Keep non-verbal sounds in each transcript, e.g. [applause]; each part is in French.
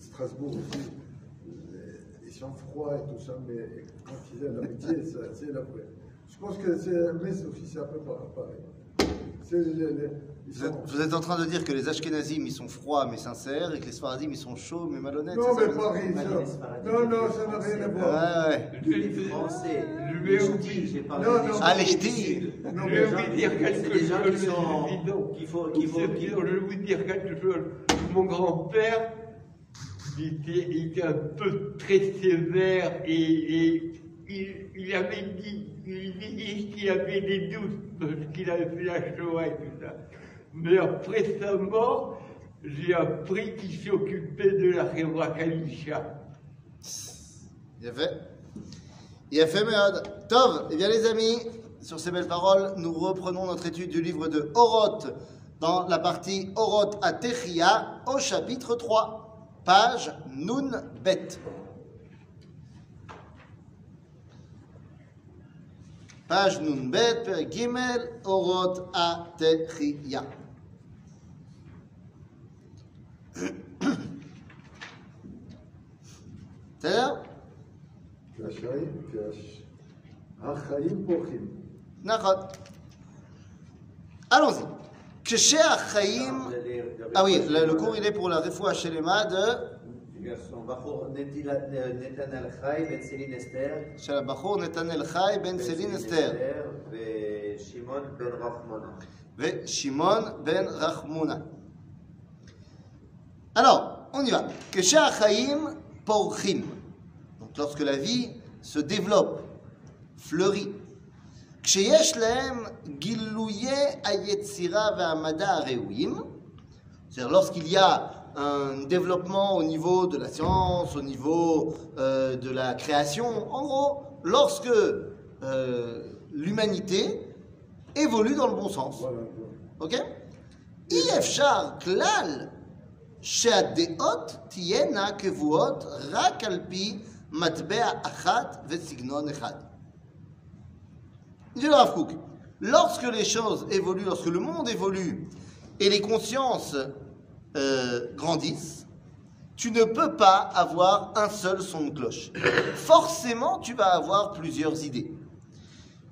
Strasbourg aussi, ils sont froids et tout ça, mais quand ils ont l'amitié, [laughs] ça- c'est la vraie. Je pense que c'est Metz aussi, c'est un peu pa- pareil. C'est les- les- Vous êtes, vous êtes en train de dire que les Ashkenazim, ils sont froids mais sincères, et que les Sfaradim, ils sont chauds mais malhonnêtes. Non, mais Paris, Pas les ça. Non, non, ça n'a rien à voir. Ouais, ouais. Les Français, Je les vais j'ai parlé Non, non. Ah, les ch'tis. Non, Je mais vais gens- vous dire quelque chose qu'il faut, qu'il faut, qu'il faut- je vais vous dire quelque chose. Mon grand-père, était, il était un peu très sévère et, il, avait dit, il dit qu'il avait des doutes parce qu'il avait fait la Shoah et tout ça. Mais après sa mort, j'ai appris qu'il s'occupait de la Révoa Kalisha. Il a fait. Il a fait, Méod. Tov, eh bien les amis, sur ces belles paroles, nous reprenons notre étude du livre de Oroth, dans la partie Oroth à Techia, au chapitre 3, page Nun Bet. Page Nun Bet, Père Gimel, Oroth à Techia. בסדר? כשהשעים, כש- החיים פורחים. נכון. Allons-y. כשהחיים... Ah oui, le, le cours il est pour la refoua shelema de Garçon, בחור נטילה- נתנאל חי, בן סילין אסתר. של הבחור נתנאל חי בן סלין אסתר ושמעון בן רחמונה. ושמעון בן רחמונה. Alors, on y va. כשהחיים פורחים. Donc lorsque la vie se développe, fleurit. כשיש להם גילויי היצירה והמדע הראויים, c'est-à-dire lorsqu'il y a un développement au niveau de la science, au niveau euh, de la création, en gros, lorsque euh, l'humanité évolue dans le bon sens. Voilà. אוקיי? אי אפשר כלל שהדעות תהיינה קבועות רק על פי מטבע אחת וסגנון אחד. Dit le Rav Kook, lorsque les choses évoluent, lorsque le monde évolue et les consciences euh, grandissent, tu ne peux pas avoir un seul son de cloche. Forcément, tu vas avoir plusieurs idées.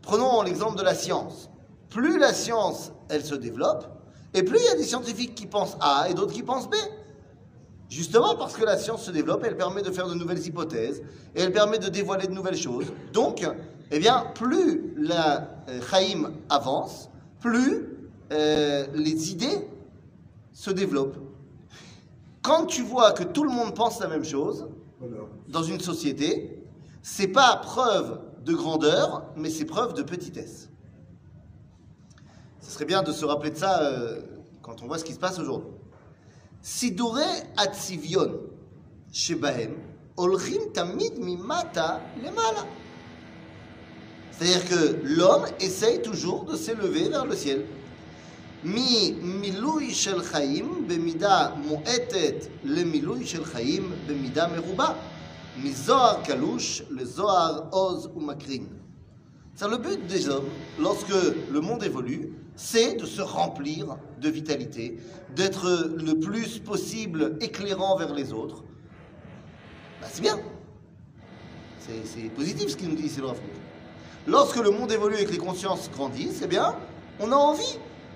Prenons l'exemple de la science. Plus la science, elle se développe, et plus il y a des scientifiques qui pensent A et d'autres qui pensent B. Justement parce que la science se développe, elle permet de faire de nouvelles hypothèses, et elle permet de dévoiler de nouvelles choses. Donc, eh bien, plus la euh, avance, plus euh, les idées se développent. Quand tu vois que tout le monde pense la même chose, dans une société, c'est pas preuve de grandeur, mais c'est preuve de petitesse. Ce serait bien de se rappeler de ça euh, quand on voit ce qui se passe aujourd'hui. Sidure atzivion shebahem olchim tamid. C'est-à-dire que l'homme essaye toujours de s'élever vers le ciel ממילוי של חיים במידה מועטת למילוי של חיים במידה מרובה. מזוהר קלוש לזוהר עוז ומקרין. C'est le but des hommes, lorsque le monde évolue, c'est de se remplir de vitalité, d'être le plus possible éclairant vers les autres. Bah, c'est bien. C'est c'est positif ce qu'il nous dit ici le Rav Kook. Lorsque le monde évolue et que les consciences grandissent, eh bien, on a envie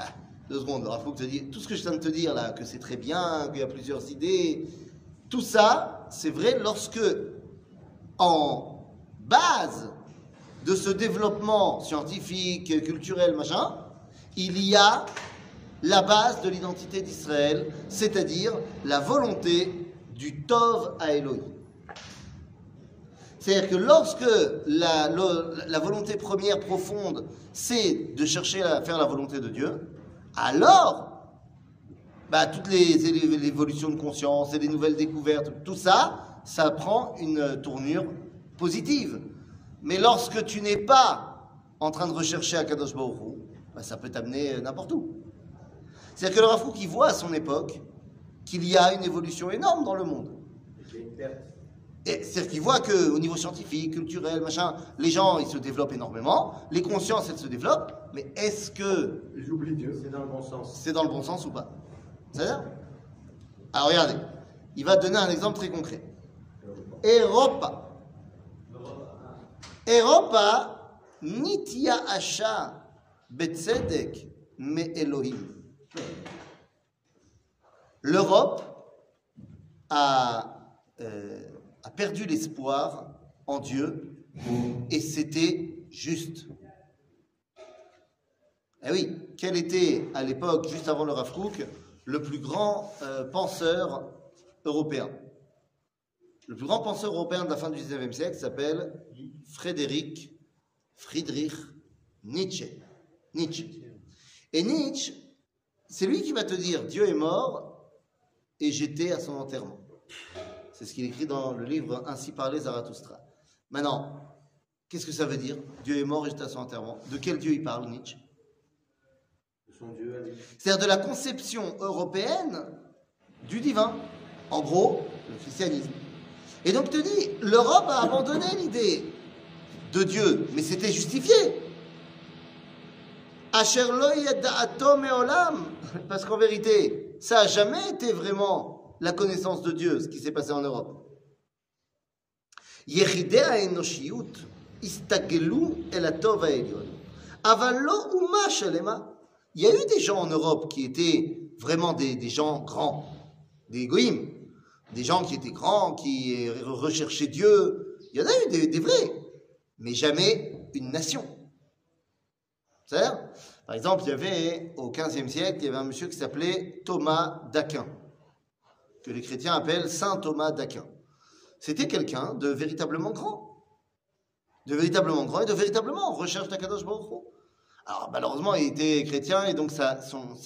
Ah, deux secondes, il faut que te dire, tout ce que je viens de te dire là, que c'est très bien, qu'il y a plusieurs idées, tout ça, c'est vrai lorsque, en base de ce développement scientifique, culturel, machin, il y a la base de l'identité d'Israël, c'est-à-dire la volonté du Tov à Elohim. C'est-à-dire que lorsque la, volonté première profonde, c'est de chercher à faire la volonté de Dieu, alors bah, toutes les, évolutions de conscience et les nouvelles découvertes, tout ça, ça prend une tournure positive. Mais lorsque tu n'es pas en train de rechercher Baruch Hu, bah, ça peut t'amener n'importe où. C'est-à-dire que le Rafouk, il voit à son époque qu'il y a une évolution énorme dans le monde. C'est-à-dire qu'il voit qu'au niveau scientifique, culturel, machin, les gens, ils se développent énormément, les consciences, elles se développent, mais est-ce que J'oublie Dieu. C'est dans le bon sens. c'est dans le bon sens ou pas? C'est-à-dire Alors regardez, il va donner un exemple très concret. Europa. Europa, nitia asha betzedek me Elohim. L'Europe a, euh, a perdu l'espoir en Dieu et c'était juste. Eh oui, quel était à l'époque, juste avant le Rafrouk, le plus grand euh, penseur européen? Le plus grand penseur européen de la fin du 19e siècle s'appelle Frédéric Friedrich Nietzsche. Nietzsche. Et Nietzsche, c'est lui qui va te dire Dieu est mort et j'étais à son enterrement. C'est ce qu'il écrit dans le livre Ainsi parlait Zarathustra. Maintenant, qu'est-ce que ça veut dire Dieu est mort et j'étais à son enterrement. De quel Dieu il parle, Nietzsche De son Dieu c'est-à-dire de la conception européenne du divin. En gros, le christianisme. Et donc, te dis, l'Europe a abandonné l'idée de Dieu, mais c'était justifié. Parce qu'en vérité, ça n'a jamais été vraiment la connaissance de Dieu, ce qui s'est passé en Europe. יחידי האנושיות הסתגלו אל הטוב העליון, אבל לא אומה שלמה. Il y a eu des gens en Europe qui étaient vraiment des, des gens grands, des goïms, des gens qui étaient grands, qui euh, recherchaient Dieu. Il y en a eu des, des vrais, mais jamais une nation. C'est-à-dire, par exemple, il y avait au XVe siècle, il y avait un monsieur qui s'appelait Thomas d'Aquin, que les chrétiens appellent Saint Thomas d'Aquin. C'était quelqu'un de véritablement grand, de véritablement grand et de véritablement en recherche d'Akadosh Baruch. Alors malheureusement, il était chrétien et donc sa,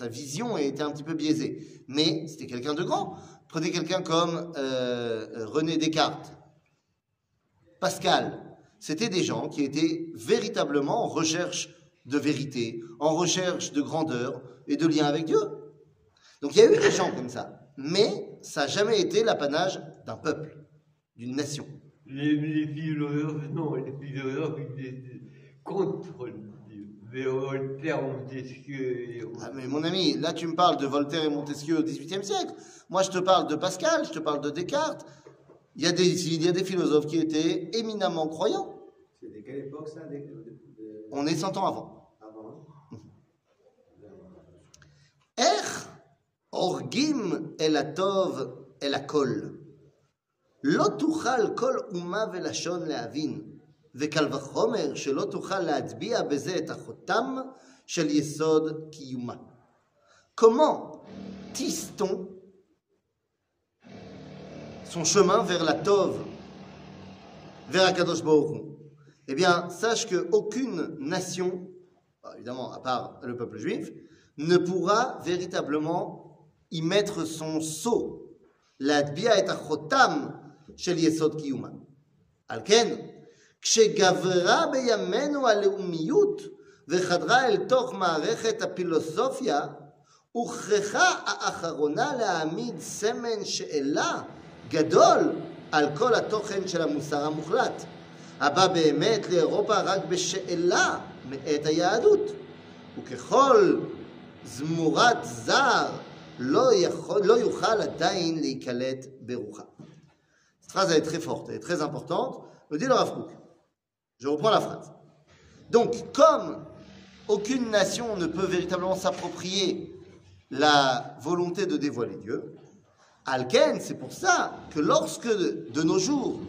vision était un petit peu biaisée. Mais c'était quelqu'un de grand. Prenez quelqu'un comme euh, René Descartes, Pascal. C'était des gens qui étaient véritablement en recherche de vérité, en recherche de grandeur et de lien avec Dieu. Donc il y a eu des gens comme ça. Mais ça n'a jamais été l'apanage d'un peuple, d'une nation. Les, les philosophes, non, les philosophes, étaient contre Dieu. Mais Voltaire, Montesquieu, Ah, mais mon ami, là tu me parles de Voltaire et Montesquieu au XVIIIe siècle. Moi je te parle de Pascal, je te parle de Descartes. Il y a des, il y a des philosophes qui étaient éminemment croyants. C'est de quelle époque ça On est 100 ans avant. Avant הורגים אל הטוב אל הכל? לא תוכל כל אומה ולשון להבין, וקל וחומר שלא תוכל להטביע בזה את החותם של יסוד קיומה. Comment tisse-t-on son chemin vers la Tov, vers Akadosh Baruch Hu Eh bien, sache qu'aucune nation, bah, évidemment à part le peuple juif, ne pourra véritablement y mettre son sceau. להטביע את החותם של יסוד קיומה. על כן, כשגברה בימינו הלאומיות וחדרה אל תוך מערכת הפילוסופיה, הוכרחה האחרונה להעמיד סמן שאלה גדול על כל התוכן של המוסר המוחלט, הבא באמת לאירופה רק בשאלה מאת היהדות. וככל זמורת זר cette phrase, elle est très forte, elle est très importante. Me dit le Rav Je reprends la phrase. Donc, comme aucune nation ne peut véritablement s'approprier la volonté de dévoiler Dieu, Alken, c'est pour ça que lorsque de nos jours,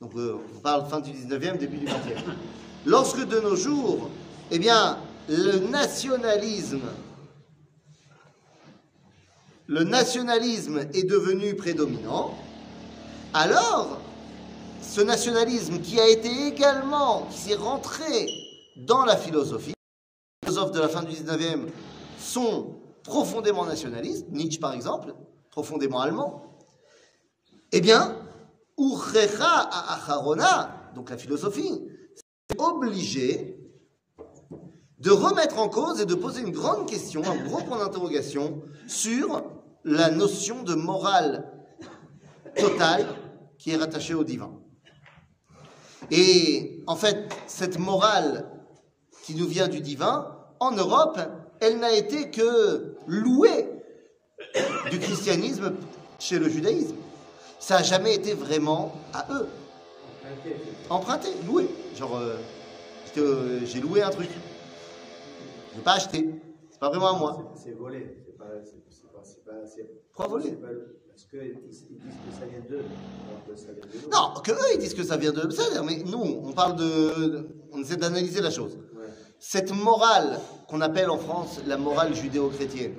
donc euh, on parle fin du 19e, début du 20e, lorsque de nos jours, eh bien, le nationalisme le nationalisme est devenu prédominant, alors ce nationalisme qui a été également, qui s'est rentré dans la philosophie, les philosophes de la fin du 19e sont profondément nationalistes, Nietzsche par exemple, profondément allemand, eh bien, Uchecha Acharona, donc la philosophie, c'est obligé de remettre en cause et de poser une grande question, un gros point d'interrogation sur la notion de morale totale qui est rattachée au divin. Et en fait, cette morale qui nous vient du divin, en Europe, elle n'a été que louée du christianisme chez le judaïsme. Ça n'a jamais été vraiment à eux. Emprunté, loué. Genre, euh, euh, j'ai loué un truc. Je n'ai pas acheté. C'est pas vraiment à moi. C'est volé. C'est pas. C'est c'est. C'est c'est- c'est pas le- Parce qu'ils ils disent que ça vient d'eux. Non, que eux ils disent que ça vient de ça, mais nous, on parle de, on essaie d'analyser la chose. Ouais. Cette morale qu'on appelle en France la morale judéo-chrétienne,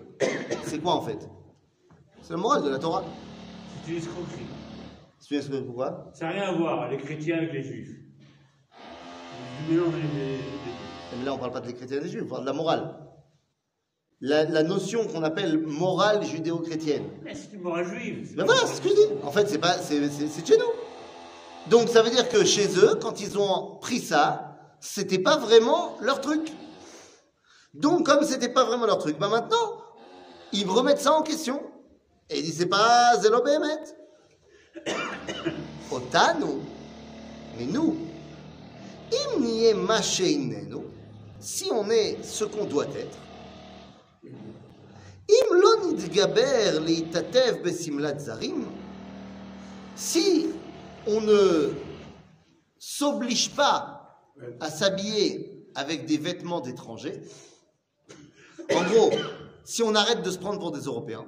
c'est quoi en fait? C'est la morale de la Torah. C'est une escroquerie. Tu sais pourquoi? Ça n'a rien à voir, les chrétiens avec les juifs. Mais là, on parle pas des chrétiens et des juifs, on parle de la morale. La, la notion qu'on appelle morale judéo-chrétienne. Mais c'est une morale juive. Ben voilà, c'est ce que je dis. En fait, c'est pas, c'est, c'est, chez nous. Donc, ça veut dire que chez eux, quand ils ont pris ça, c'était pas vraiment leur truc. Donc, comme c'était pas vraiment leur truc, ben maintenant, ils remettent ça en question. Et ils disent, c'est pas Zélo Béhémet. [coughs] Otanu. Mais nous, im niye ma sheinenu, si on est ce qu'on doit être, Leitatev besimlat. Si on ne s'oblige pas à s'habiller avec des vêtements d'étrangers, en gros, si on arrête de se prendre pour des Européens,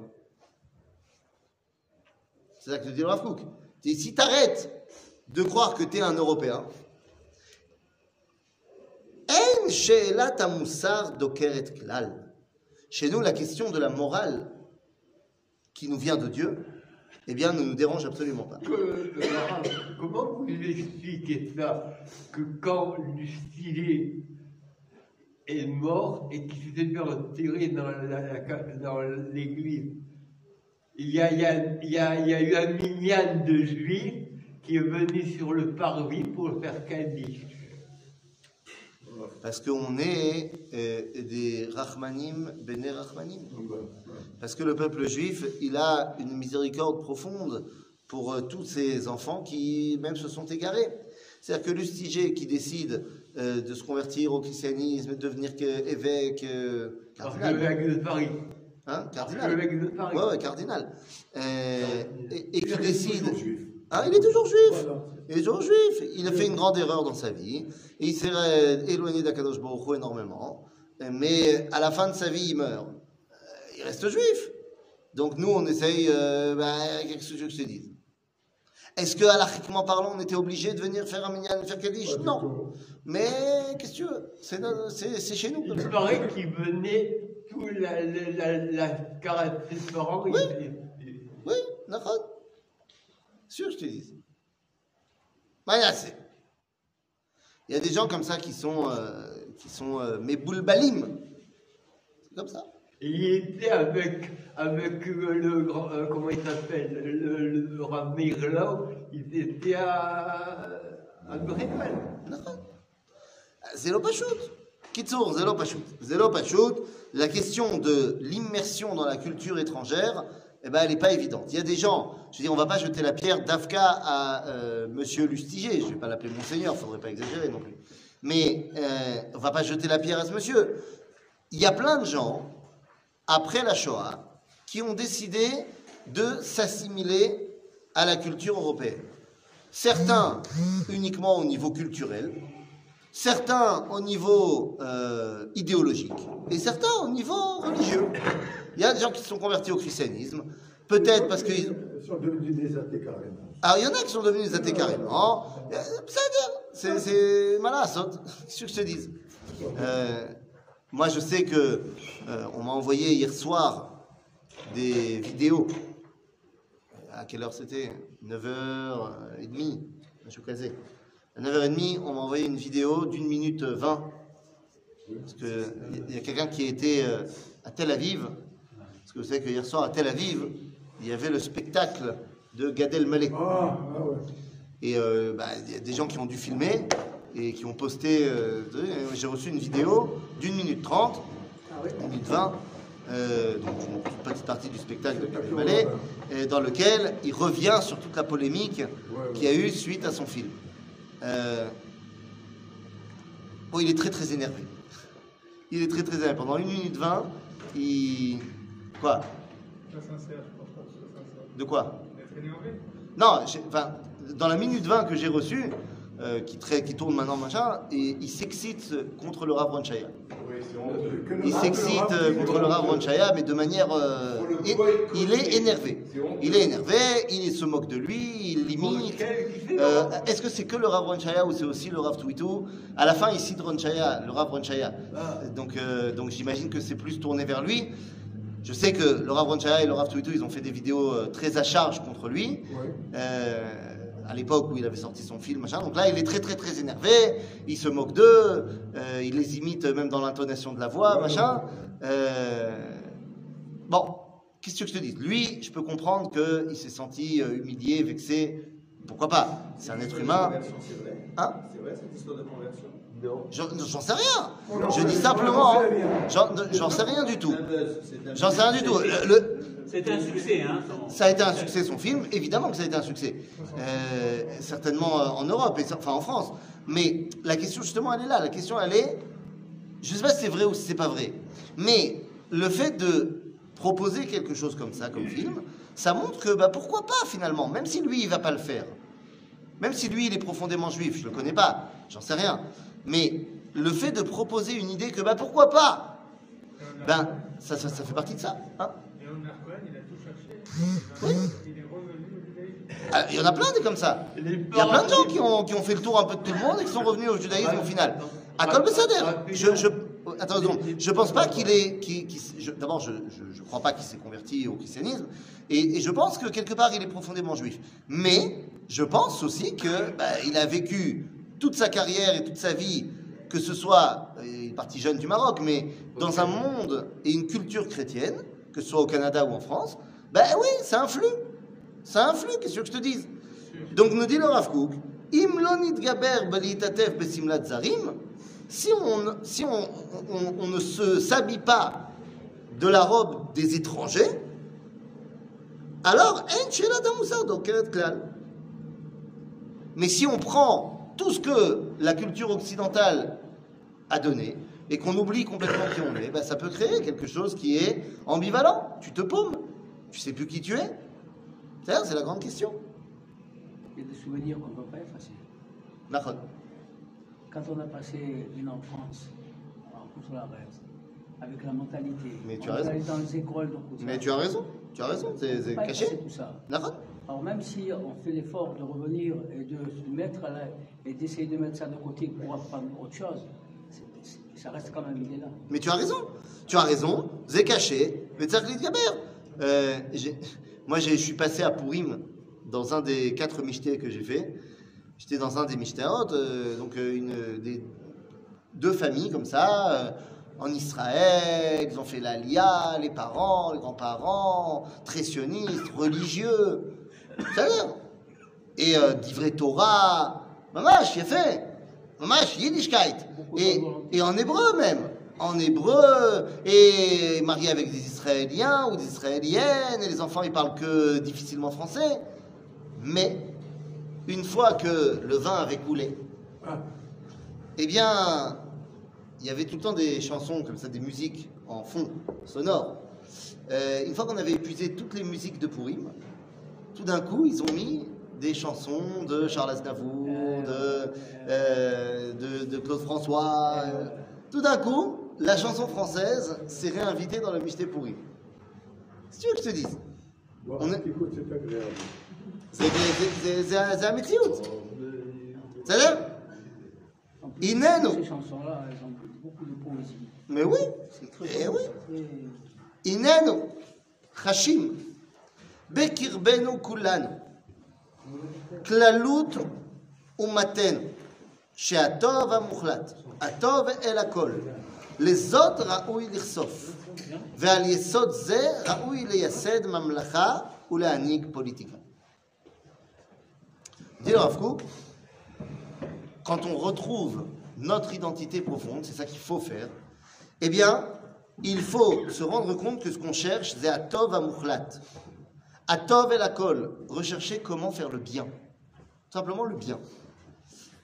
c'est ça que te dit le Rav Kook. Si t'arrêtes de croire que tu es un Européen, En Dokeret Klal. Chez nous, la question de la morale qui nous vient de Dieu, eh bien, ne nous dérange absolument pas. Euh, comment vous expliquez ça Que quand Lustier est mort et qu'il s'était fait retirer dans l'église, il y, a, eu un minyan de juifs qui est venu sur le parvis pour faire Kaddish. Parce qu'on est euh, des Rachmanim, Bene Rachmanim. Parce que le peuple juif, il a une miséricorde profonde pour euh, tous ces enfants qui même se sont égarés. C'est-à-dire que Lustiger qui décide euh, de se convertir au christianisme, de devenir que- évêque, Parce que cardinal, l'évêque de Paris. hein, cardinal, de Paris. ouais, ouais, cardinal, et, et qui décide, Hein, il est toujours juif. Il est toujours juif. Il a fait une grande erreur dans sa vie. Et il s'est éloigné d'Akadosh Baruch énormément. Mais à la fin de sa vie, il meurt. Euh, Il reste juif. Donc nous, on essaye, euh, bah, qu'est-ce que je te dise Est-ce que, halachiquement parlant, on était obligé de venir faire un minyan, faire Kaddish? Non. Mais qu'est-ce que tu veux? C'est chez nous. Il paraît qu'il venait tout la, la, la, la d'accord. Sûr, je te dis. Mayassé. Il y a des gens comme ça qui sont, euh, qui sont euh, mes boulbalim. C'est comme ça. Il était avec, avec le, grand, euh, comment il s'appelle, le, le, Rav ils étaient à, à Breville. C'est l'opachut. Kitsour, c'est l'opachut. C'est l'opachut. La question de l'immersion dans la culture étrangère, eh ben, elle n'est pas évidente. Il y a des gens, je veux dire, on va pas jeter la pierre d'Afka à euh, Monsieur Lustiger, je vais pas l'appeler Monseigneur, faudrait pas exagérer non plus. Mais euh, on va pas jeter la pierre à ce monsieur. Il y a plein de gens, après la Shoah, qui ont décidé de s'assimiler à la culture européenne. Certains uniquement au niveau culturel, certains au niveau euh, idéologique et certains au niveau religieux. Il y a des gens qui se sont convertis au christianisme, peut-être parce qu'ils... Ils sont devenus des athées carrément. Alors il y en a qui sont devenus des athées carrément. Euh, C'est c'est malassot, qu'est-ce que je te dise? Euh, Moi je sais que euh, on m'a envoyé hier soir des vidéos. À quelle heure c'était? 9h30, je suis casé. À 9h30, on m'a envoyé une vidéo d'une minute 20. Parce qu'il y a quelqu'un qui était euh, à Tel Aviv Parce que vous savez que hier soir à Tel Aviv, il y avait le spectacle de Gad Elmaleh. Ah, ah. Et euh, bah, il y a des gens qui ont dû filmer et qui ont posté. euh, J'ai reçu une vidéo d'une minute trente, une minute vingt, euh, donc une petite partie du spectacle de Gad Elmaleh, dans lequel il revient sur toute la polémique qu'il y a eu suite à son film. Euh, bon, il est très très énervé. Il est très très énervé. Pendant une minute vingt, il. Quoi? Pas sincère, je pense pas que ce soit sincère. De quoi? D'être énervé Non, enfin, dans la minute 20 que j'ai reçue, euh, qui, tourne maintenant, machin, et il s'excite contre le Rav Ron Shaya. Que le Il s'excite euh, contre le. Rav Ron Shaya, mais de manière. euh, et- il est énervé. Il est énervé, il se moque de lui, il l'imite. Euh, Est-ce que c'est que le Rav Ron Shaya ou c'est aussi le Rav Twitou À la fin, il cite Ron Shaya, le Rav Ron Shaya. Donc, euh, donc j'imagine que c'est plus tourné vers lui. Je sais que le Rav Ron Shaya et le Rav Twitou, ils ont fait des vidéos très à charge contre lui. Ouais. À l'époque où il avait sorti son film, machin. Donc là, il est très très très énervé, il se moque d'eux, euh, il les imite même dans l'intonation de la voix, machin. Euh, bon, qu'est-ce que je te dis Lui, je peux comprendre qu'il s'est senti euh, humilié, vexé. Pourquoi pas? C'est un être humain. C'est vrai Hein? C'est vrai cette histoire de conversion? Non. J'en sais rien. Non, Je dis simplement. hein. J'en sais rien du tout. J'en sais rien du tout. Le- le- C'est un succès, hein. Ça a été un succès son film, évidemment que ça a été un succès. Euh, certainement euh, en Europe, et, enfin en France. Mais la question justement, elle est là. La question, elle est, je sais pas si c'est vrai ou si c'est pas vrai, mais le fait de proposer quelque chose comme ça, comme film, ça montre que bah, pourquoi pas finalement, même si lui il va pas le faire, même si lui il est profondément juif, je le connais pas, j'en sais rien, mais le fait de proposer une idée que bah pourquoi pas, ben ça, ça, ça fait partie de ça. Hein Et Omer Cohen, il a tout Il. Ah, Il y en a plein des comme ça. Il y a plein de gens qui ont, qui ont fait le tour un peu de tout le monde et qui sont revenus au judaïsme au final. À Kol je, je, attends, je pense pas qu'il est, qu'il- qu'il- d'abord, je, je, je crois pas qu'il s'est converti au christianisme, et, et je pense que quelque part il est profondément juif. Mais je pense aussi que bah, il a vécu toute sa carrière et toute sa vie, que ce soit, euh, il est parti jeune du Maroc, mais dans un monde et une culture chrétienne, que ce soit au Canada ou en France, ben oui, ça influe. Ça influe, qu'est-ce que je te dise? Donc nous dit le Rav Kook, si on, si on, on- on ne s'habille pas de la robe des étrangers, alors damusar dokeret klal. Mais si on prend tout ce que la culture occidentale a donné et qu'on oublie complètement qui on est, ben ça peut créer quelque chose qui est ambivalent. Tu te paumes, tu sais plus qui tu es? C'est la grande question. Il y a des souvenirs qu'on ne peut pas effacer. Nachon. Quand on a passé une enfance en Kousolares, avec la mentalité, Mais tu on as raison. allé dans les écoles de. Mais tu as raison, tu as raison, c'est caché. tout ça. Alors même si on fait l'effort de revenir et de se mettre et d'essayer de mettre ça de côté pour apprendre autre chose, ça reste quand même il est là. Mais tu as raison, tu as raison, c'est caché, mais Tzarklit Gaber. Euh, [laughs] moi, je suis passé à Pourim dans un des quatre michtés que j'ai fait. J'étais dans un des mishtéot, euh, donc euh, une, des, deux familles comme ça, euh, en Israël, ils ont fait l'Alia, les parents, les grands-parents, très sionistes, religieux, ça Et d'ivrei Torah, mamash, fait, mamash, yiddishkeit, et, et en hébreu même, en hébreu, et marié avec des Israéliens ou des Israéliennes, et les enfants ils parlent que difficilement français, mais une fois que le vin avait coulé, eh bien, il y avait tout le temps des chansons comme ça, des musiques en fond, sonores. Euh, une fois qu'on avait épuisé toutes les musiques de Pourim, tout d'un coup, ils ont mis des chansons de Charles Aznavour, de, euh, de, de Claude François. euh. Tout d'un coup, la chanson française s'est réinvitée dans le Michté Pourim. Si tu veux que je te dise, bon, On est- écoute, c'est agréable. c'est c'est- c'est- c'est un c'est un métiout. C'est-à-dire En plus, Inéno. Ces chansons-là, elles ont beaucoup de poésie. Mais oui, C'est très eh beau, oui. c'est très- הננו חשים בקרבנו כולנו כללות ומתנו שהטוב המוחלט, הטוב אל הכל, לזאת ראוי לחשוף, ועל יסוד זה ראוי לייסד ממלכה ולהנהיג פוליטיקה. Dit le Rav Kook, quand on retrouve notre identité profonde, c'est ça qu'il faut faire, eh bien, il faut se rendre compte que ce qu'on cherche, c'est Atov Amuchlat. Atov et la colle, rechercher comment faire le bien. Simplement le bien.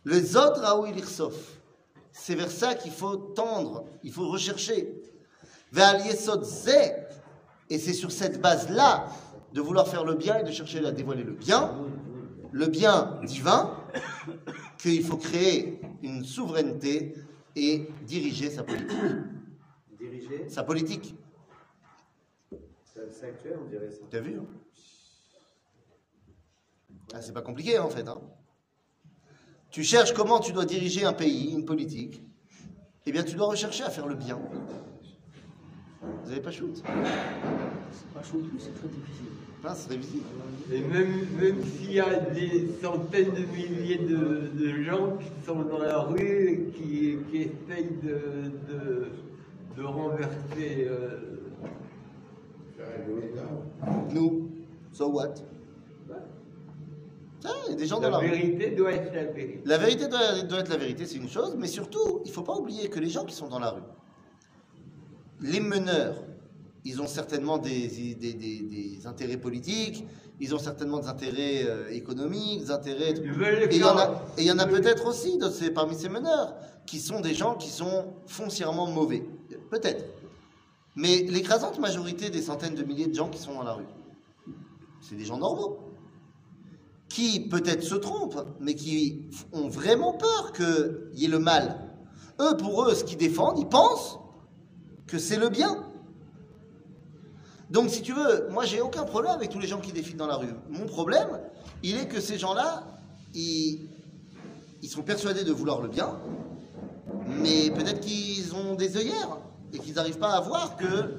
Le Zod Raoui Lirsof, c'est vers ça qu'il faut tendre, il faut rechercher. Vers et c'est sur cette base-là de vouloir faire le bien et de chercher à dévoiler le bien, le bien divin, qu'il faut créer une souveraineté et diriger sa politique. Dirigé, Sa politique. c'est c'est actuel, on dirait ça. T'as vu hein? Ah, C'est pas compliqué en fait. hein. Tu cherches comment tu dois diriger un pays, une politique. Eh bien, tu dois rechercher à faire le bien. Vous n'avez pas shoot? C'est pas chaud, mais c'est très difficile. Hein, C'est. Et même, même s'il y a des centaines de milliers de, de gens qui sont dans la rue et qui, qui essayent de, de, de renverser. euh, Nous, so what? Il y a des gens dans la rue. vérité doit être la vérité. La vérité doit, doit être la vérité, c'est une chose, mais surtout, il ne faut pas oublier que les gens qui sont dans la rue, les meneurs, ils ont certainement des, des- des- des intérêts politiques, ils ont certainement des intérêts euh, économiques, des intérêts... Ils veulent Et il y en a, et il y en a peut-être aussi de ces- parmi ces meneurs qui sont des gens qui sont foncièrement mauvais. Peut-être. Mais l'écrasante majorité des centaines de milliers de gens qui sont dans la rue, c'est des gens normaux. Qui peut-être se trompent, mais qui ont vraiment peur qu'il y ait le mal. Eux, pour eux, ce qu'ils défendent, ils pensent que c'est le bien. Donc, si tu veux, moi, j'ai aucun problème avec tous les gens qui défilent dans la rue. Mon problème, il est que ces gens-là, ils, ils sont persuadés de vouloir le bien, mais peut-être qu'ils ont des œillères et qu'ils n'arrivent pas à voir que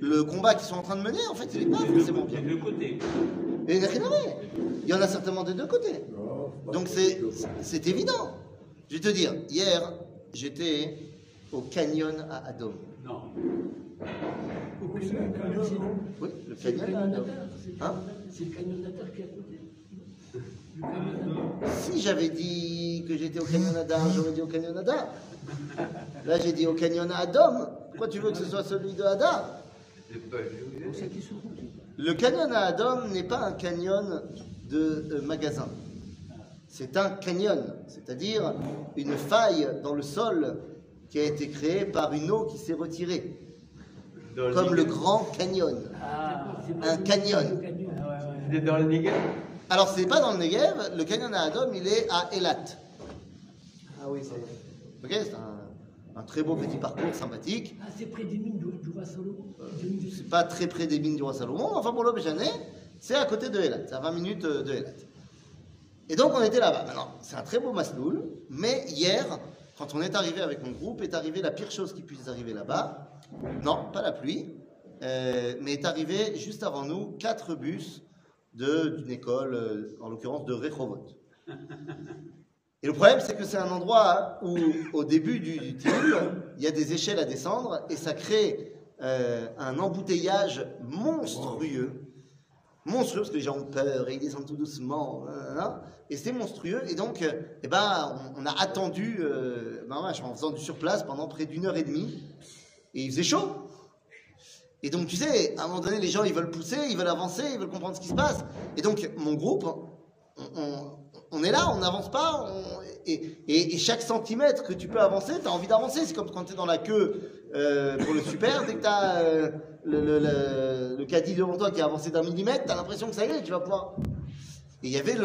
le combat qu'ils sont en train de mener, en fait, il n'est pas forcément bien. Des deux côtés. Et il à y en a certainement des deux côtés. Donc c'est de- c'est évident. Je vais te dire, hier, j'étais au canyon à Adom. Non. Oui, le canyon à Adom. Hein C'est le canyonateur qui est à côté. Si j'avais dit que j'étais au canyon Adar, j'aurais dit au canyon Adar. Là, j'ai dit au canyon à Adom. Pourquoi tu veux que ce soit celui de Adar? C'est pas joué. C'est qui se. Le canyon à Adom n'est pas un canyon de euh, magasin. C'est un canyon, c'est-à-dire une faille dans le sol qui a été créée par une eau qui s'est retirée, comme le grand canyon. Ah, Un canyon. C'est dans le Negev Alors, c'est pas dans le Negev, le canyon à Adom, il est à Elat. Ah oui, c'est. Ok, c'est un, un très beau petit parcours sympathique. Ah, c'est près des mines du, du roi Salomon. Du- C'est pas très près des mines du roi Salomon, enfin pour l'Obéjané, c'est à côté de Elat, c'est à 20 minutes euh, de Elat. Et donc on était là-bas. Maintenant, c'est un très beau masloul, mais hier, quand on est arrivé avec mon groupe, est arrivé la pire chose qui puisse arriver là-bas. Non, pas la pluie, euh, mais est arrivé juste avant nous quatre bus d'une école, euh, en l'occurrence de Rehovot. Et le problème, c'est que c'est un endroit où, au début du, du il y a des échelles à descendre et ça crée euh, un embouteillage monstrueux. Monstrueux, parce que les gens ont peur et ils descendent tout doucement. hein, hein, et c'est monstrueux. Et donc, eh ben, on, a attendu, euh, ben, en faisant du surplace pendant près d'une heure et demie. Et il faisait chaud. Et donc, tu sais, à un moment donné, les gens, ils veulent pousser, ils veulent avancer, ils veulent comprendre ce qui se passe. Et donc, mon groupe, on- on est là, on n'avance pas, et, chaque centimètre que tu peux avancer, tu as envie d'avancer. C'est comme quand tu es dans la queue euh, pour le super, dès que tu as le, le, le- caddie devant toi qui a avancé d'un millimètre, tu as l'impression que ça y est, tu vas pouvoir. Et il y avait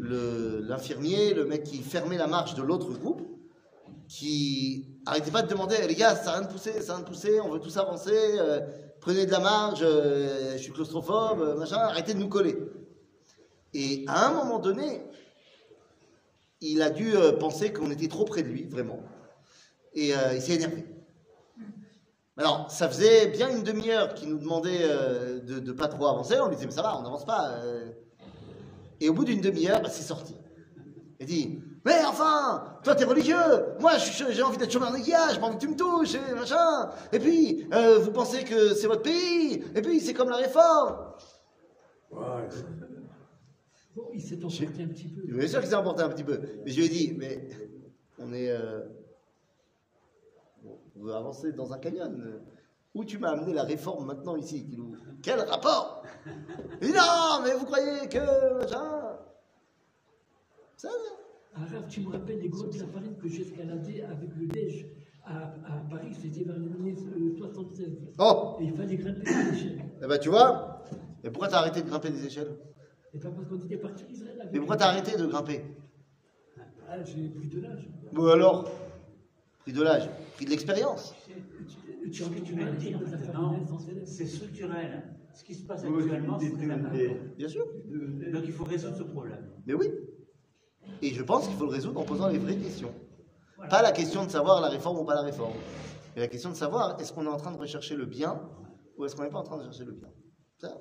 l'infirmier, le, mec qui fermait la marche de l'autre groupe, qui arrêtait pas de demander Eh, les gars, ça rien de pousser, ça rien de pousser, on veut tous avancer, euh, prenez de la marge, euh, je suis claustrophobe, euh, machin, arrêtez de nous coller. Et à un moment donné, il a dû euh, penser qu'on était trop près de lui, vraiment. Et euh, il s'est énervé. Alors, ça faisait bien une demi-heure qu'il nous demandait euh, de ne pas trop avancer. On lui disait, mais ça va, on n'avance pas. Et au bout d'une demi-heure, bah, c'est sorti. Il dit, Mais enfin, toi t'es religieux, moi j'ai envie d'être chômeur de guillage, j'ai envie que tu me touches, et machin. Et puis, vous pensez que c'est votre pays, et puis c'est comme la réforme. Bon, il s'est emporté un petit peu. Bien sûr qu'il s'est emporté un petit peu. Mais je lui ai dit, mais on est. euh, bon, on veut avancer dans un canyon. Où tu m'as amené la réforme maintenant ici, Quel rapport dit, non, mais vous croyez que. Machin? Ça, Arabe, tu me rappelles les grottes de la farine que j'ai escaladées avec le neige à, à Paris, c'était vers les années euh, 76. Oh Et il fallait grimper les échelles. Eh ben tu vois Et pourquoi t'as arrêté de grimper des échelles? Et pas parce qu'on était parti en Israël avec Mais pourquoi t'as arrêté de grimper Ah, j'ai plus de l'âge. Bon alors Pris de l'âge, pris de l'expérience. Tu, tu as envie de me dire céleste. c'est structurel. Ce qui se passe Oui, actuellement, c'est très. Bien sûr. Donc il faut résoudre ce problème. Mais oui. Et je pense qu'il faut le résoudre en posant les vraies questions. Pas la question de savoir la réforme ou pas la réforme. Mais la question de savoir est-ce qu'on est en train de rechercher le bien ou est-ce qu'on n'est pas en train de chercher le bien? Ça.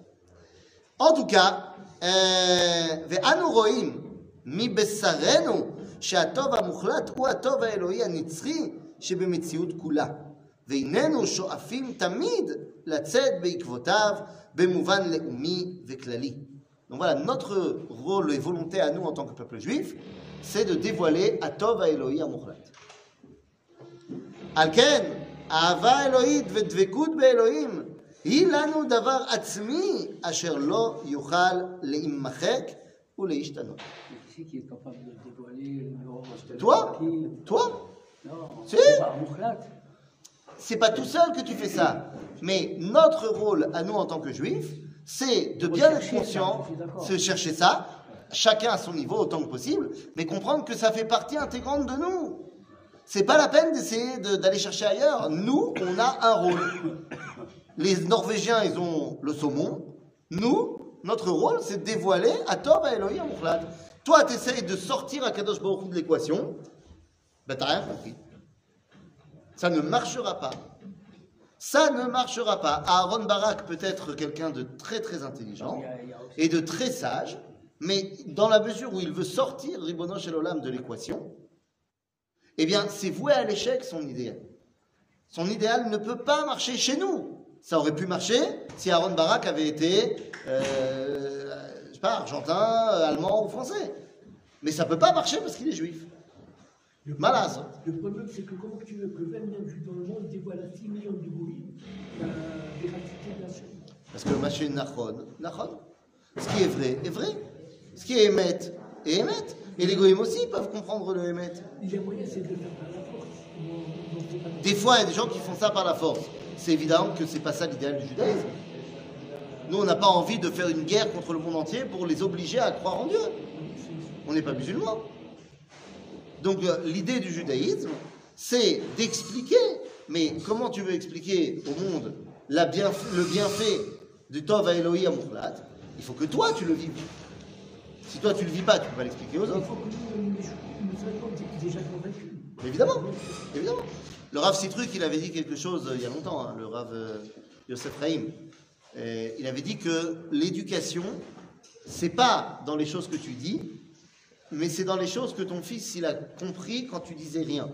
En tout cas, ואנו רואים מבשרנו שהטוב המוחלט הוא הטוב האלוהי הנצחי שבמציאות כולה. והננו שואפים תמיד לצאת בעקבותיו במובן לאומי וכללי. Donc voilà, notre rôle et volonté à nous en tant que peuple juif, c'est de dévoiler Atov האלוהי המוחלט. על כן, אהבה אלוהית ודבקות באלוהים » היא לנו דבר עצמי אשר לא יוכל להימחק ולהשתנות. Qui qui est capable de dévoiler le Toi Qui Toi Non, Si. c'est pas Mouklat. C'est pas tout seul que tu fais ça. Mais notre rôle à nous en tant que juifs, c'est de bien être Rechercher ça, conscient, je suis d'accord. se chercher ça, chacun à son niveau autant que possible, mais comprendre que ça fait partie intégrante de nous. C'est pas la peine d'essayer de- d'aller chercher ailleurs. Nous, on a un rôle. Les Norvégiens, ils ont le saumon. Nous, notre rôle, c'est de dévoiler à Tov à Elohim Mukhlat. Toi, tu essayes de sortir à Kadosh Baruch Hu de l'équation. Ben, t'as rien compris. Ça ne marchera pas. Ça ne marchera pas. Aaron Barak peut être quelqu'un de très très intelligent et de très sage, mais dans la mesure où il veut sortir Ribono Shel Olam de l'équation, eh bien, c'est voué à l'échec son idéal. Son idéal ne peut pas marcher chez nous. Ça aurait pu marcher si Aaron Barak avait été, euh, je sais pas, argentin, allemand ou français. Mais ça peut pas marcher parce qu'il est juif. Le problème- Le problème, c'est que comment tu veux que 20 millions de juifs dans le monde dévoilent à 6 millions de goïs la véracité de la Parce que machin nachon, nachon. Ce qui est vrai est vrai. Ce qui est émet est émet. Et les goïms aussi peuvent comprendre le émet. Il y a moyen, c'est de le faire par la force. Des fois, il y a des gens qui font ça par la force. C'est évident que c'est pas ça l'idéal du judaïsme. Nous, on n'a pas envie de faire une guerre contre le monde entier pour les obliger à croire en Dieu. On n'est pas musulmans. Donc, euh, l'idée du judaïsme, c'est d'expliquer. Mais comment tu veux expliquer au monde la bienf- le bienfait du Tov à Elohim à Mukhlat Il faut que toi, tu le vives. Si toi, tu le vis pas, tu peux pas l'expliquer aux Il autres. faut que nous, déjà convaincus. Évidemment, évidemment. Le Rav Citruk, il avait dit quelque chose euh, il y a longtemps, hein, le Rav euh, Yosef Rahim. Euh, il avait dit que l'éducation, c'est pas dans les choses que tu dis, mais c'est dans les choses que ton fils il a compris quand tu disais rien,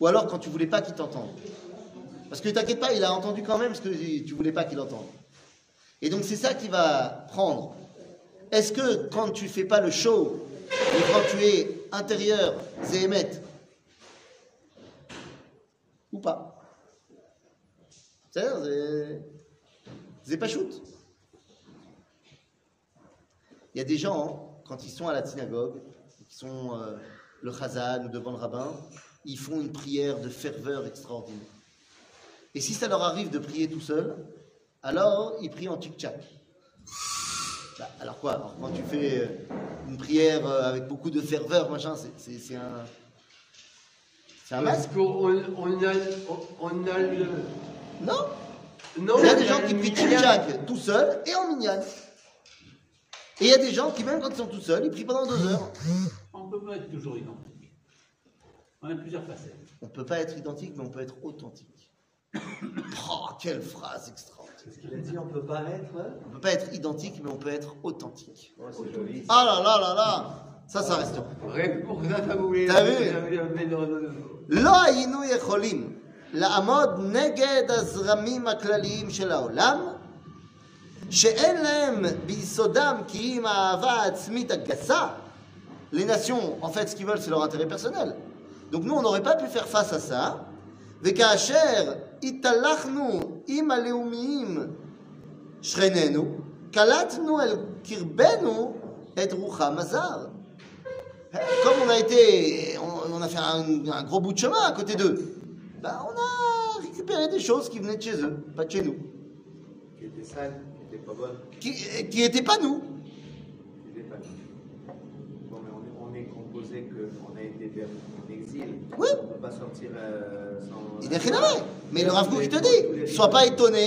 ou alors quand tu voulais pas qu'il t'entende. Parce que t'inquiète pas, il a entendu quand même ce que tu voulais pas qu'il entende. Et donc c'est ça qui va prendre. Est-ce que quand tu fais pas le show, et quand tu es intérieur, zéhémet, ou pas C'est-à-dire, c'est- pas shoot. Il y a des gens, hein, quand ils sont à la synagogue, qui sont euh, le chazan ou devant le rabbin, ils font une prière de ferveur extraordinaire. Et si ça leur arrive de prier tout seul, alors ils prient en tic-tac. Bah, alors quoi? Quand tu fais euh, une prière euh, avec beaucoup de ferveur, machin, c'est un. C'est un Parce masque qu'on on a, on, on a le. Non Non, Il y a on des gens qui prient tic-tac tout seul et en minyan. Et il y a des gens qui, même quand ils sont tout seuls, ils prient pendant deux heures. On ne peut pas être toujours identique. On a plusieurs facettes. On ne peut pas être identique, mais on peut être authentique. [coughs] Oh, quelle phrase extraordinaire. C'est ce qu'il a dit, on peut pas être. On ne peut pas être identique, mais on peut être authentique. Ouais, c'est joli. Ah là là là là Ça, ça restera. Rien que pour ça, ça voulait. T'as vu ça voulait- non, non, non. לא היינו יכולים לעמוד נגד הזרמים הכלליים של העולם, שאין להם ביסודם כי אם האהבה העצמית הגסה, les nations, en fait, ce qu'ils veulent, c'est leur intérêt personnel. Donc nous, on n'aurait pas pu faire face à ça. וכאשר התהלכנו עם הלאומיים שכנינו, קלטנו אל קרבנו את רוחם הזר. Comme on a été, on, on a fait un, un gros bout de chemin à côté d'eux, bah on a récupéré des choses qui venaient de chez eux, pas de chez nous, Qui était sale, qui était pas bonne, qui qui n'étaient pas nous. qui était pas Bon, mais on est, on est composé qu'on a été en exil. Oui. On ne peut pas sortir euh, sans. Il est rien à. Mais le Rav Kook, il te dit, sois pas étonné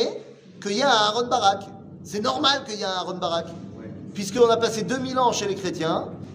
qu'il y a un Aaron Barak. C'est normal qu'il y ait un Aaron Barak. Ouais. Puisqu'on a passé 2000 ans chez les chrétiens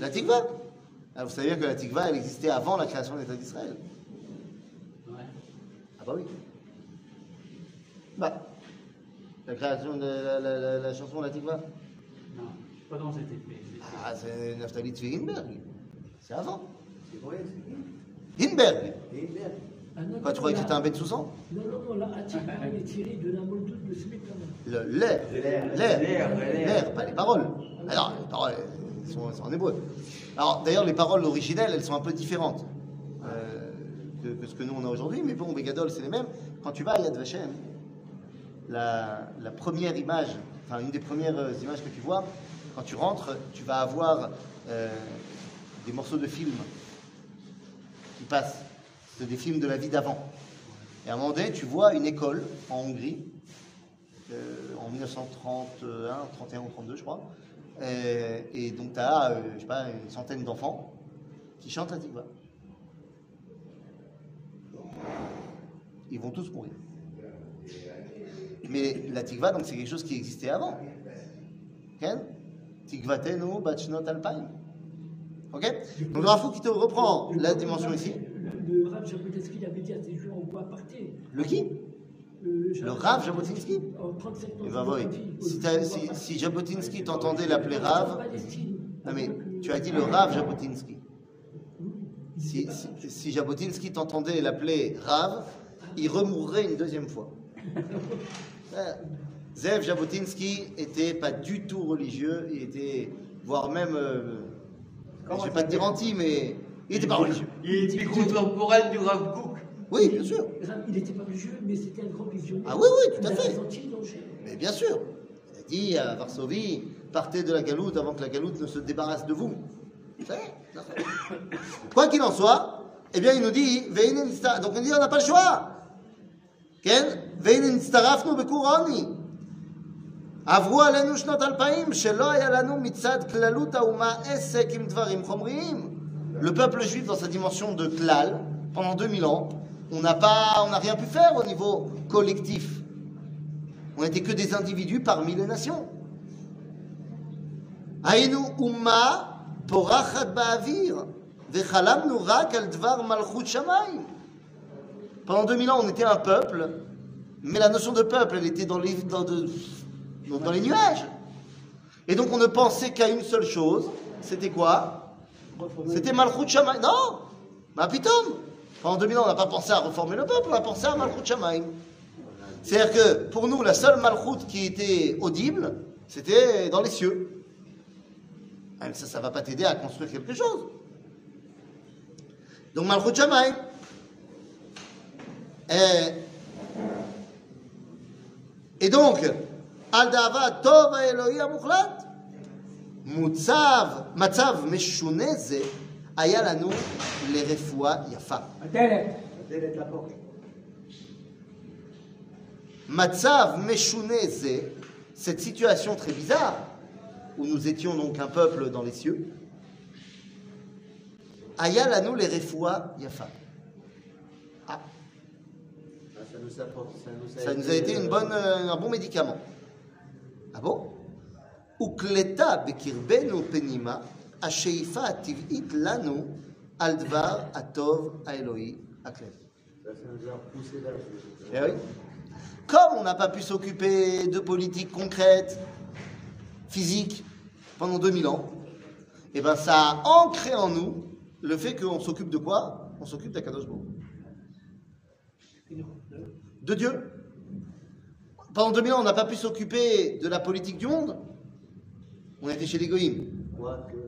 La Tikva. Alors ah, vous savez que la Tikva, elle existait avant la création de l'État d'Israël. Ouais. Ah bah oui. Bah, la création de la, la, la, la chanson La Tikva. Non, pas dans cette épée. Ah, c'est Naftali Tzvi Hinberg. C'est avant. C'est vrai, c'est Hinberg. Hinberg. Quoi, tu croyais que c'était un bête sous sang Non, non, non, la elle est tirée de la Moldoute de. Le l'air. L'air. L'air. Pas les paroles. Alors, les paroles, elles sont, elles sont en hébreu. Alors, d'ailleurs, les paroles originelles, elles sont un peu différentes euh, que, que ce que nous on a aujourd'hui, mais bon, Begadol, c'est les mêmes. Quand tu vas à Yad Vashem, la, la première image, enfin, une des premières euh, images que tu vois, quand tu rentres, tu vas avoir euh, des morceaux de films qui passent. C'est des films de la vie d'avant. Et à un moment donné, tu vois une école en Hongrie, euh, en 1931, 31 ou 32, je crois. Euh, et donc, tu as, je sais pas, une centaine d'enfants qui chantent la Tikva. Ils vont tous mourir. Mais la Tikva, donc, c'est quelque chose qui existait avant. Ken? Tikvatenu bachnot alpaim. Ok? Donc, Kook, qui te reprend la dimension ici. Rav Jabotinsky avait dit à ses joueurs en bois parté. Le qui? Le, Le Rav Jabotinsky? En 37 ans. Eh ben. Si, t'as- si, si Jabotinsky t'entendait l'appeler Rav, non mais tu as dit le Rav Jabotinsky. Si, si, si Jabotinsky t'entendait l'appeler Rav, il remourrait une deuxième fois. [laughs] Euh, Zev Jabotinsky était pas du tout religieux, il était, voire même, euh, je vais pas te dire anti, mais il était pas religieux. Il était contemporain du Rav Kook. Oui, bien sûr. Il n'était pas religieux, mais c'était un grand visionnaire. Ah oui, oui, tout à Il a fait. ressenti le danger. Mais bien sûr, il a dit à Varsovie, partez de la galoute avant que la galoute ne se débarrasse de vous. Vous savez Quoi qu'il en soit, eh bien il nous dit, Ve'ine nista- donc on dit on n'a pas le choix. כן? והנה נצטרפנו בכור עוני. עברו עלינו שנות אלפיים שלא היה לנו מצד כללות האומה עסק עם דברים חומריים. le peuple juif dans sa dimension de klal, pendant 2000 ans, on n'a pas, on n'a rien pu faire au niveau collectif. On n'était que des individus parmi les nations. Aïnu umma porachat ba'avir vechalamnu rak al dvar malchut shamayim. Pendant 2000 ans, on était un peuple, mais la notion de peuple, elle était dans les, dans les nuages. Et donc, on ne pensait qu'à une seule chose, c'était quoi? C'était Malchut Shamaim. Non bah, Ma pitom En 2000 ans, on n'a pas pensé à reformer le peuple, on a pensé à Malchut Shamaim. C'est-à-dire que pour nous, la seule Malchut qui était audible, c'était dans les cieux. Ah, ça, ne va pas t'aider à construire quelque chose. Donc Malchut Shamaim. Et, et donc, Aldava Tov Elohim Amuchlat. המוחלט. מוצב, מצב משונה זה, היה לנו לרפואה יפה. הדלת. הדלת לפורט. מצב משונה זה, cette situation très bizarre, où nous étions donc un peuple dans les cieux, Ayal Anou les Refoua Yafa. Ah, Ah, Ça nous apporte, ça nous a, ça nous a été une bonne, euh, un bon médicament. Ah bon Aklem. ça, ça nous a poussé vers Eh oui. Comme on n'a pas pu s'occuper de politique concrète, physique, pendant 2000 ans, eh ben ça a ancré en nous le fait qu'on s'occupe de quoi? On s'occupe d'Akadosh. De Dieu? Pendant 2000 ans, on n'a pas pu s'occuper de la politique du monde. On était chez les Goïms.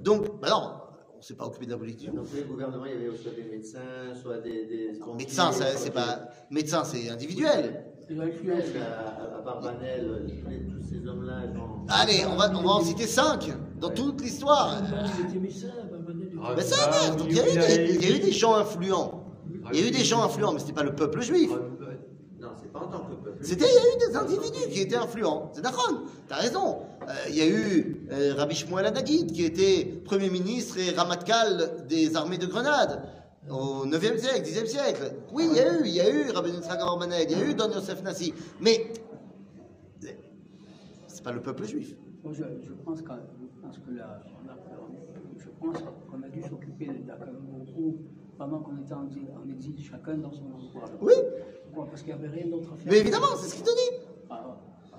Donc, bah non, on ne s'est pas occupé de la politique. Donc, les gouvernements, il y avait soit des médecins, soit des. des Médecin, ça, c'est pas. Médecin, c'est individuel. Il a influencé. À, à Barbanel, les- tous ces hommes-là, genre. Allez, on va, on va en citer 5 dans toute l'histoire. Il était médecin, Barbanel était- Ah, Mais ça, merde, donc il y, a eu des, il y a eu des gens influents. Il y a eu des gens influents, mais c'était pas le peuple juif. Non, c'est pas en tant que peuple. C'était, il y a eu des individus qui étaient influents. C'est d'accord, t'as raison. Euh, il y a eu euh, Rabbi Shmuel Anagid qui était Premier ministre et Ramatkal des armées de Grenade au 9e siècle, 10e siècle. Oui, il y a eu, il y a eu Rabbi Yitzhak il y a eu Don Yosef Nassi. Mais c'est pas le peuple juif. Moi, je, je pense que, je pense que là, on a, je pense qu'on a dû s'occuper d'Akadosh pendant qu'on était en, en exil, chacun dans son endroit. Oui, Pourquoi? Parce qu'il n'y avait rien d'autre à faire. mais évidemment, c'est ce qu'il te dit. Ah,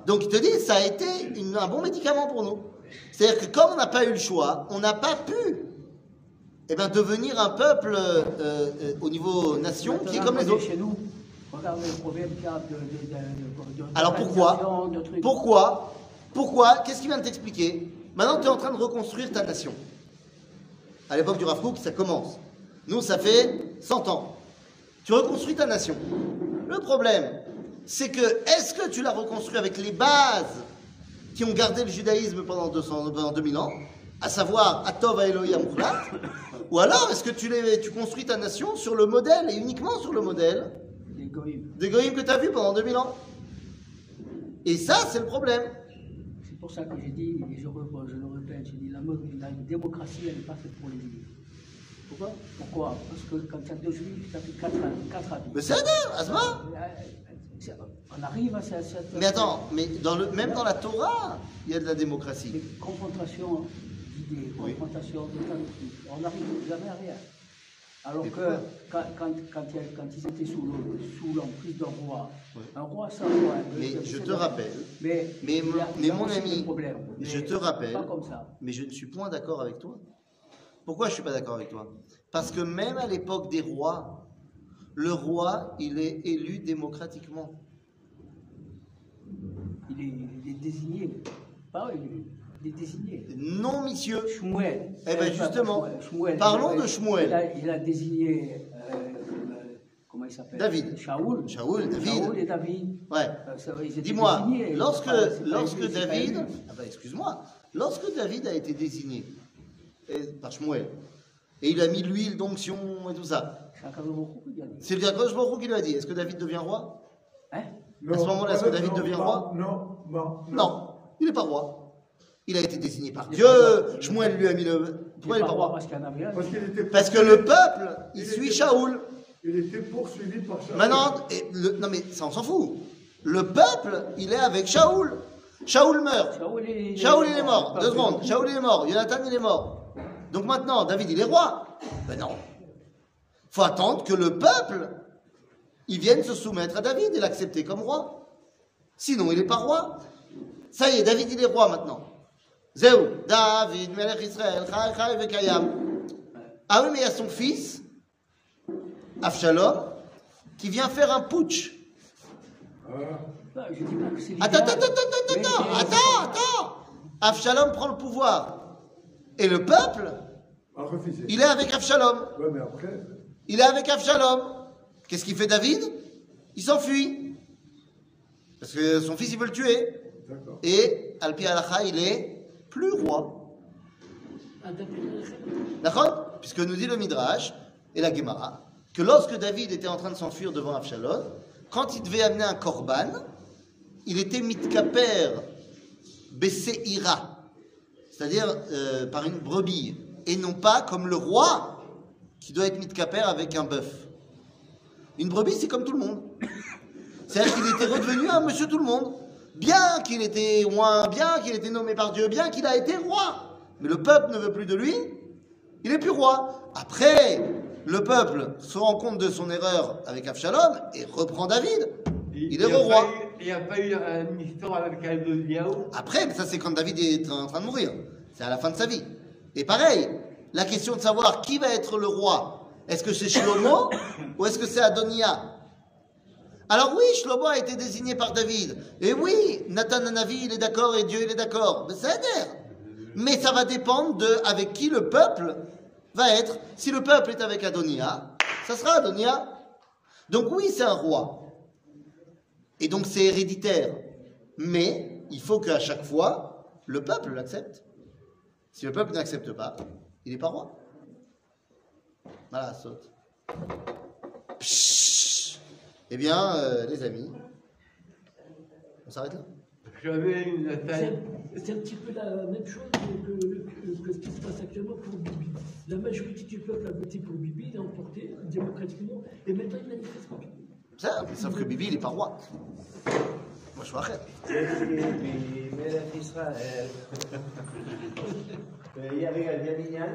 Donc il te dit, ça a été une- un bon médicament pour nous. C'est-à-dire que comme on n'a pas eu le choix, on n'a pas pu eh ben, devenir un peuple euh, euh, au niveau nation qui est comme les autres. Chez nous, regardez le problème qu'il y a de, de, de, de, de- Alors pourquoi. Pourquoi Pourquoi Qu'est-ce qu'il vient de t'expliquer Maintenant, tu es en train de reconstruire ta nation. À l'époque du Rav Kook, ça commence. Nous, ça fait 100 ans. Tu reconstruis ta nation. Le problème, c'est que est-ce que tu l'as reconstruit avec les bases qui ont gardé le judaïsme pendant, 200, pendant 2000 ans, à savoir Atov Elohim Mukhlat, ou alors est-ce que tu, les- tu construis ta nation sur le modèle, et uniquement sur le modèle, goïms. des goïms que tu as vus pendant 2000 ans? Et ça, c'est le problème. C'est pour ça que j'ai dit, et je, le répète, j'ai dit la, démocratie, elle n'est pas faite pour les juifs. Pourquoi? Pourquoi? Parce que quand tu as deux juifs, ça fait quatre, quatre avis. Mais c'est Euh, c'est- On arrive à cette. Mais attends, mais dans le, même dans la Torah, il y a de la démocratie. Des confrontations d'idées, Oui. confrontations de. On n'arrive jamais à rien. Alors que quand, quand, quand, il- quand ils étaient sous le- sous l'emprise d'un roi, Oui. un roi sans roi. Mais je te rappelle, Mais, mais, a- mon ami, je te rappelle, Pas comme ça. mais je ne suis point d'accord avec toi. Pourquoi je ne suis pas d'accord avec toi? Parce que même à l'époque des rois, le roi, il est élu démocratiquement. Il est, il est désigné. Pas élu, il est désigné. Non, monsieur. Shmuel. Eh ben, Euh, justement, Shmuel, parlons de Shmuel. Il a, il a désigné, euh, comment il s'appelle? David. Shaoul. Shaoul, David. Shaoul et David. Ouais. Euh, Dis-moi, lorsque, pas- pas lorsque élu, David, ah bah, excuse-moi, lorsque David a été désigné et- par Shmuel, et il a mis l'huile d'onction et tout ça, C'est le Diakosh Baruch qui lui a dit, est-ce que David devient roi? Hein? À ce moment-là, est-ce que David non, devient non, roi Non, non, Non, il n'est pas roi. Il a été désigné par Dieu, Shmuel lui a mis le... Pourquoi il n'est pas roi? Parce qu'il était, Parce que le peuple, il Il suit était- Shaoul. il était poursuivi par Shaul. Maintenant, et le- non mais ça on s'en fout. Le peuple, il est avec Shaoul. Shaoul meurt. Shaoul, il, Shaoul il est mort. Deux secondes. Shaoul il est mort. Jonathan il est mort. Donc maintenant, David il est roi. Ben non. Faut attendre que le peuple, il vienne se soumettre à David et l'accepter comme roi. Sinon, il n'est pas roi. Ça y est, David il est roi maintenant. Zéou, David, Melech Israël. Ah oui, mais il y a son fils, Avshalom, qui vient faire un putsch. Ah, Attends, attends, attends, attends, attends, attends, attends. Avshalom prend le pouvoir. Et le peuple. Il est avec Avshalom. Ouais, mais après, Il est avec Avshalom. Qu'est-ce qu'il fait David? Il s'enfuit. Parce que son fils, il veut le tuer. Et Alpi Alacha, il est plus roi. D'accord? Puisque nous dit le Midrash et la Gemara que lorsque David était en train de s'enfuir devant Avshalom, quand il devait amener un korban, il était mitkaper Besseira. c'est-à-dire euh, par une brebis, et non pas comme le roi qui doit être mis de capère avec un bœuf. Une brebis, c'est comme tout le monde. C'est-à-dire qu'il était redevenu un monsieur tout le monde. Bien qu'il était roi, bien qu'il était nommé par Dieu, bien qu'il a été roi. Mais le peuple ne veut plus de lui, il est plus roi. Après, le peuple se rend compte de son erreur avec Absalom et reprend David. Il est roi. Il n'y a pas eu une histoire avec Adoniaou Après, mais ça c'est quand David est en train de mourir. C'est à la fin de sa vie. Et pareil, la question de savoir qui va être le roi, est-ce que c'est Shlomo ou est-ce que c'est Adonia? Alors oui, Shlomo a été désigné par David. Et oui, Nathan Hanavi, il est d'accord et Dieu, il est d'accord. Mais ça. Mais ça va dépendre de avec qui le peuple va être. Si le peuple est avec Adonia, ça sera Adonia. Donc oui, c'est un roi. Et donc c'est héréditaire. Mais il faut qu'à chaque fois, le peuple l'accepte. Si le peuple n'accepte pas, il n'est pas roi. Voilà, saute. Pshhh. Eh bien, euh, les amis, on s'arrête là J'avais une C'est attaque. c'est un petit peu la même chose que, que- que ce qui se passe actuellement pour Bibi. La majorité du peuple a voté pour Bibi, il a emporté démocratiquement, et maintenant il manifeste contre Bibi. Ça, sauf que Bibi, il n'est pas roi. Pues baje. Primera en diga el día.